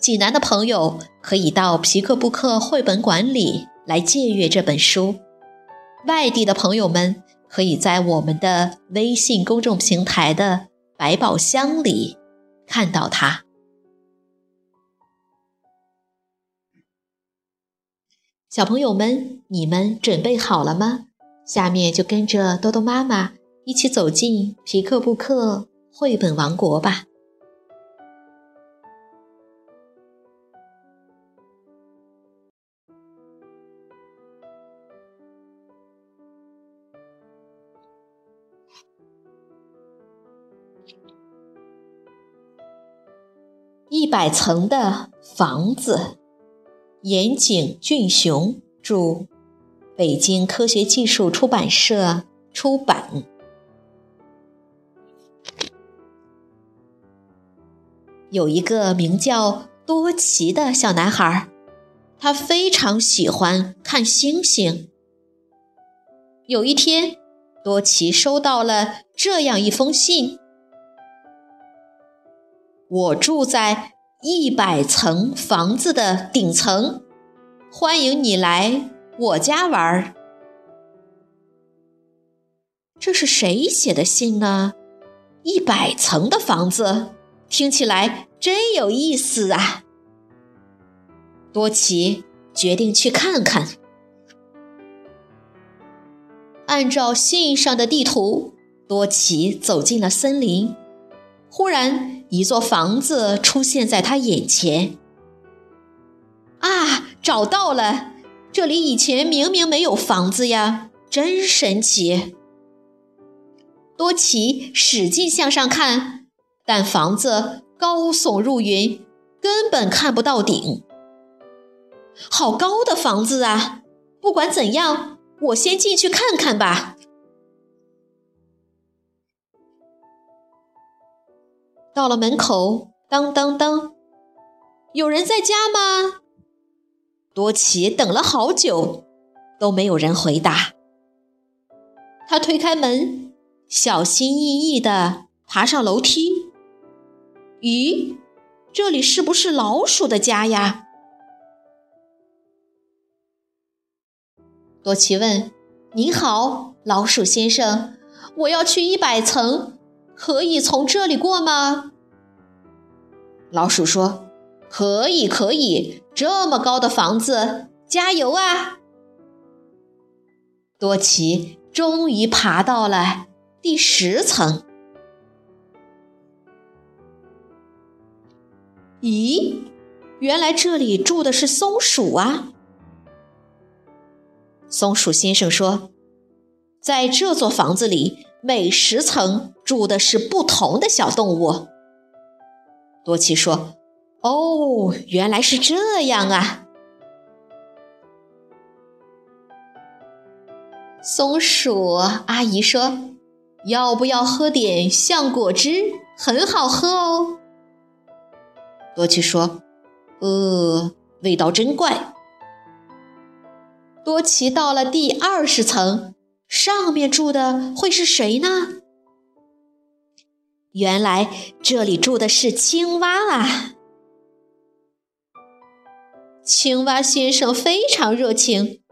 济南的朋友可以到皮克布克绘本馆里来借阅这本书，外地的朋友们可以在我们的微信公众平台的百宝箱里看到它。小朋友们，你们准备好了吗？下面就跟着多多妈妈一起走进皮克布克绘本王国吧。一百层的房子，岩井俊雄著，北京科学技术出版社出版。有一个名叫多奇的小男孩，他非常喜欢看星星。有一天，多奇收到了这样一封信。我住在一百层房子的顶层，欢迎你来我家玩儿。这是谁写的信呢？一百层的房子听起来真有意思啊！多奇决定去看看。按照信上的地图，多奇走进了森林。忽然，一座房子出现在他眼前。啊，找到了！这里以前明明没有房子呀，真神奇！多奇使劲向上看，但房子高耸入云，根本看不到顶。好高的房子啊！不管怎样，我先进去看看吧。到了门口，当当当，有人在家吗？多奇等了好久，都没有人回答。他推开门，小心翼翼地爬上楼梯。咦，这里是不是老鼠的家呀？多奇问：“您好，老鼠先生，我要去一百层。”可以从这里过吗？老鼠说：“可以，可以。这么高的房子，加油啊！”多奇终于爬到了第十层。咦，原来这里住的是松鼠啊！松鼠先生说：“在这座房子里。”每十层住的是不同的小动物。多奇说：“哦，原来是这样啊！”松鼠阿姨说：“要不要喝点橡果汁？很好喝哦。”多奇说：“呃，味道真怪。”多奇到了第二十层。上面住的会是谁呢？原来这里住的是青蛙啊！青蛙先生非常热情，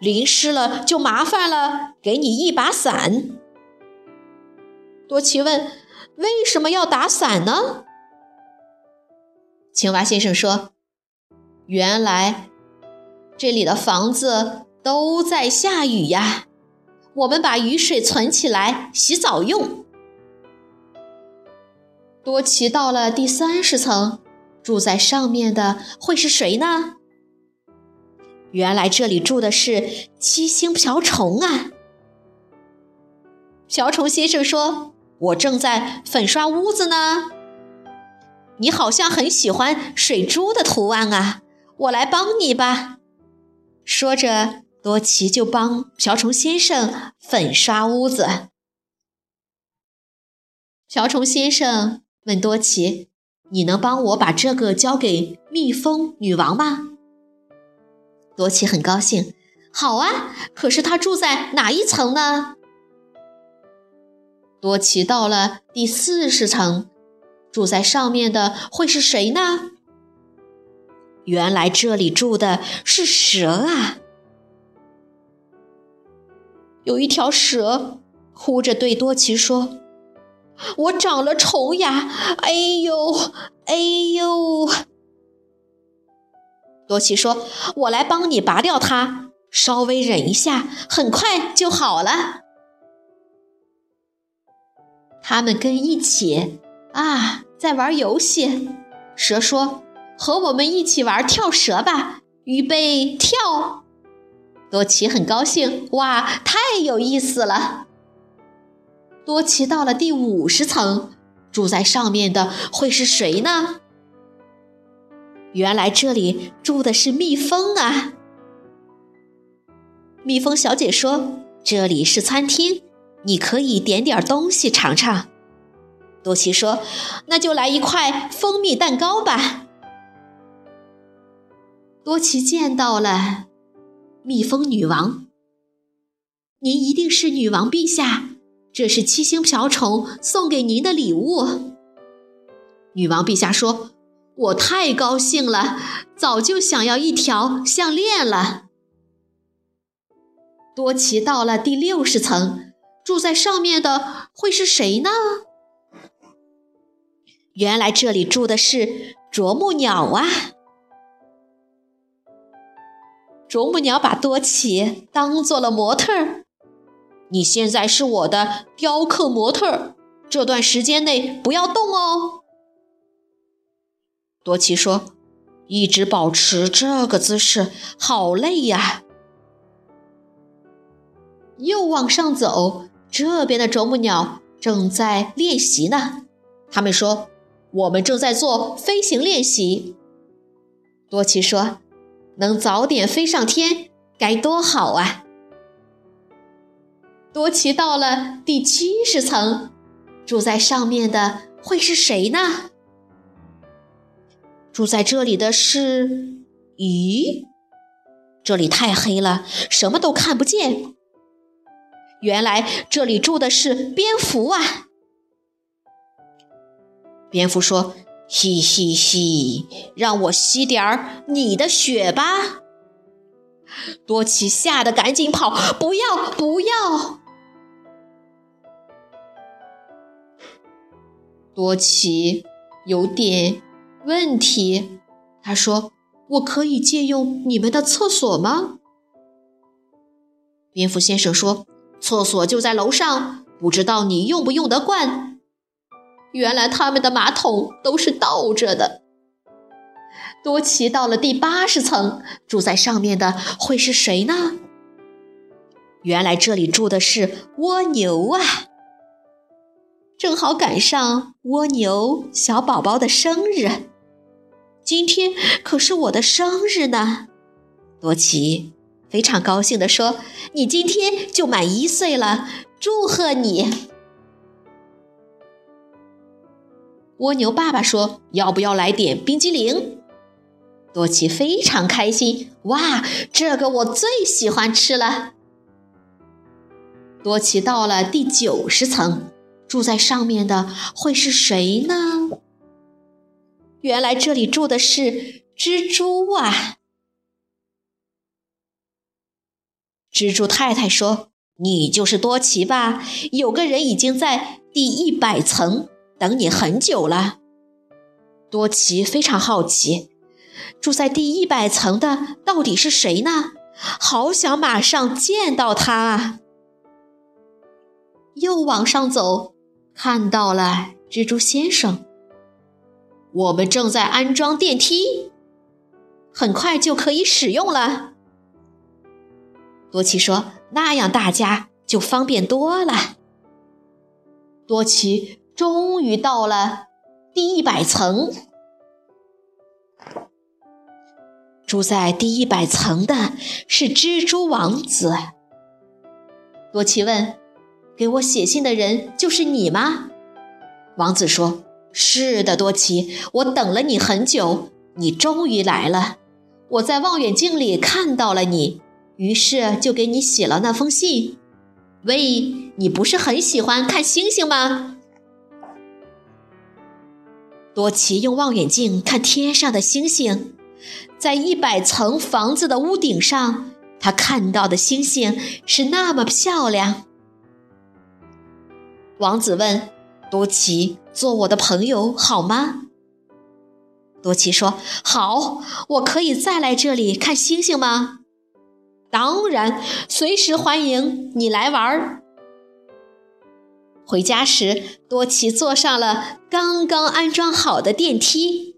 淋湿了就麻烦了，给你一把伞。多奇问：“为什么要打伞呢？”青蛙先生说：“原来这里的房子都在下雨呀。”我们把雨水存起来洗澡用。多奇到了第三十层，住在上面的会是谁呢？原来这里住的是七星瓢虫啊！瓢虫先生说：“我正在粉刷屋子呢。”你好像很喜欢水珠的图案啊！我来帮你吧。”说着，多奇就帮瓢虫先生粉刷屋子。瓢虫先生问多奇：“你能帮我把这个交给蜜蜂女王吗？”多奇很高兴：“好啊！可是她住在哪一层呢？”多奇到了第四十层，住在上面的会是谁呢？原来这里住的是蛇啊！有一条蛇哭着对多奇说：“我长了虫牙！哎呦，哎呦！”多奇说：“我来帮你拔掉它，稍微忍一下，很快就好了。”他们跟一起啊，在玩游戏。蛇说：“和我们一起玩跳蛇吧，预备跳！”多奇很高兴，哇，太有意思了。多奇到了第五十层，住在上面的会是谁呢？原来这里住的是蜜蜂啊！蜜蜂小姐说：“这里是餐厅。”你可以点点东西尝尝，多奇说：“那就来一块蜂蜜蛋糕吧。”多奇见到了蜜蜂女王，您一定是女王陛下，这是七星瓢虫送给您的礼物。女王陛下说：“我太高兴了，早就想要一条项链了。”多奇到了第六十层。住在上面的会是谁呢？原来这里住的是啄木鸟啊！啄木鸟把多奇当做了模特儿。你现在是我的雕刻模特儿，这段时间内不要动哦。多奇说：“一直保持这个姿势，好累呀。”又往上走。这边的啄木鸟正在练习呢。他们说：“我们正在做飞行练习。”多奇说：“能早点飞上天该多好啊！”多奇到了第七十层，住在上面的会是谁呢？住在这里的是……咦，这里太黑了，什么都看不见。原来这里住的是蝙蝠啊！蝙蝠说：“嘻嘻嘻，让我吸点儿你的血吧。”多奇吓得赶紧跑：“不要，不要！”多奇有点问题，他说：“我可以借用你们的厕所吗？”蝙蝠先生说。厕所就在楼上，不知道你用不用得惯。原来他们的马桶都是倒着的。多奇到了第八十层，住在上面的会是谁呢？原来这里住的是蜗牛啊！正好赶上蜗牛小宝宝的生日，今天可是我的生日呢，多奇。非常高兴地说：“你今天就满一岁了，祝贺你！”蜗牛爸爸说：“要不要来点冰激凌？”多奇非常开心：“哇，这个我最喜欢吃了！”多奇到了第九十层，住在上面的会是谁呢？原来这里住的是蜘蛛啊！蜘蛛太太说：“你就是多奇吧？有个人已经在第一百层等你很久了。”多奇非常好奇，住在第一百层的到底是谁呢？好想马上见到他啊！又往上走，看到了蜘蛛先生。我们正在安装电梯，很快就可以使用了。多奇说：“那样大家就方便多了。”多奇终于到了第一百层，住在第一百层的是蜘蛛王子。多奇问：“给我写信的人就是你吗？”王子说：“是的，多奇，我等了你很久，你终于来了。我在望远镜里看到了你，于是就给你写了那封信。喂，你不是很喜欢看星星吗？”多奇用望远镜看天上的星星。在一百层房子的屋顶上，他看到的星星是那么漂亮。王子问多奇：“做我的朋友好吗？”多奇说：“好，我可以再来这里看星星吗？”“当然，随时欢迎你来玩儿。”回家时，多奇坐上了刚刚安装好的电梯，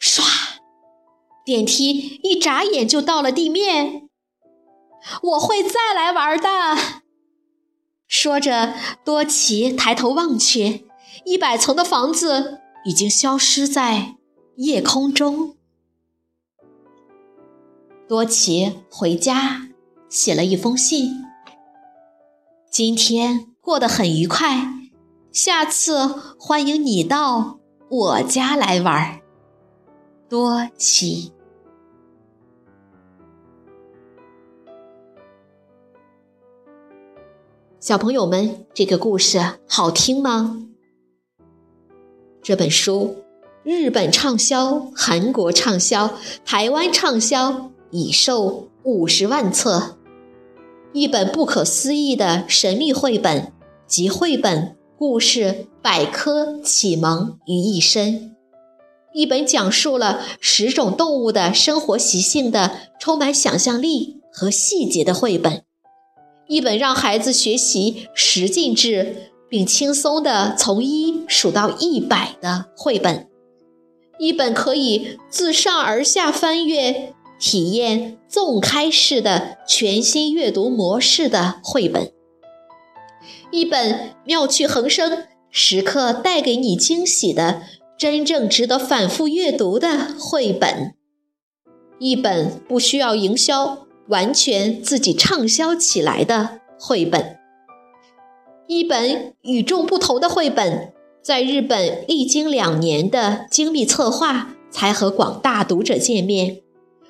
唰。电梯一眨眼就到了地面，我会再来玩的。说着，多奇抬头望去，一百层的房子已经消失在夜空中。多奇回家写了一封信：“今天过得很愉快，下次欢迎你到我家来玩。”多奇。小朋友们，这个故事好听吗？这本书日本畅销，韩国畅销，台湾畅销，已售五十万册。一本不可思议的神秘绘本集绘本、故事、百科、启蒙于一身。一本讲述了十种动物的生活习性的充满想象力和细节的绘本。一本让孩子学习十进制，并轻松地从一数到一百的绘本；一本可以自上而下翻阅、体验纵开式的全新阅读模式的绘本；一本妙趣横生、时刻带给你惊喜的真正值得反复阅读的绘本；一本不需要营销。完全自己畅销起来的绘本，一本与众不同的绘本，在日本历经两年的精密策划才和广大读者见面，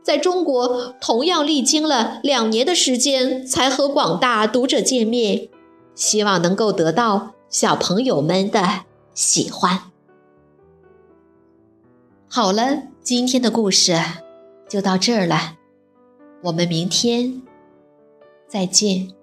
在中国同样历经了两年的时间才和广大读者见面，希望能够得到小朋友们的喜欢。好了，今天的故事就到这儿了。我们明天再见。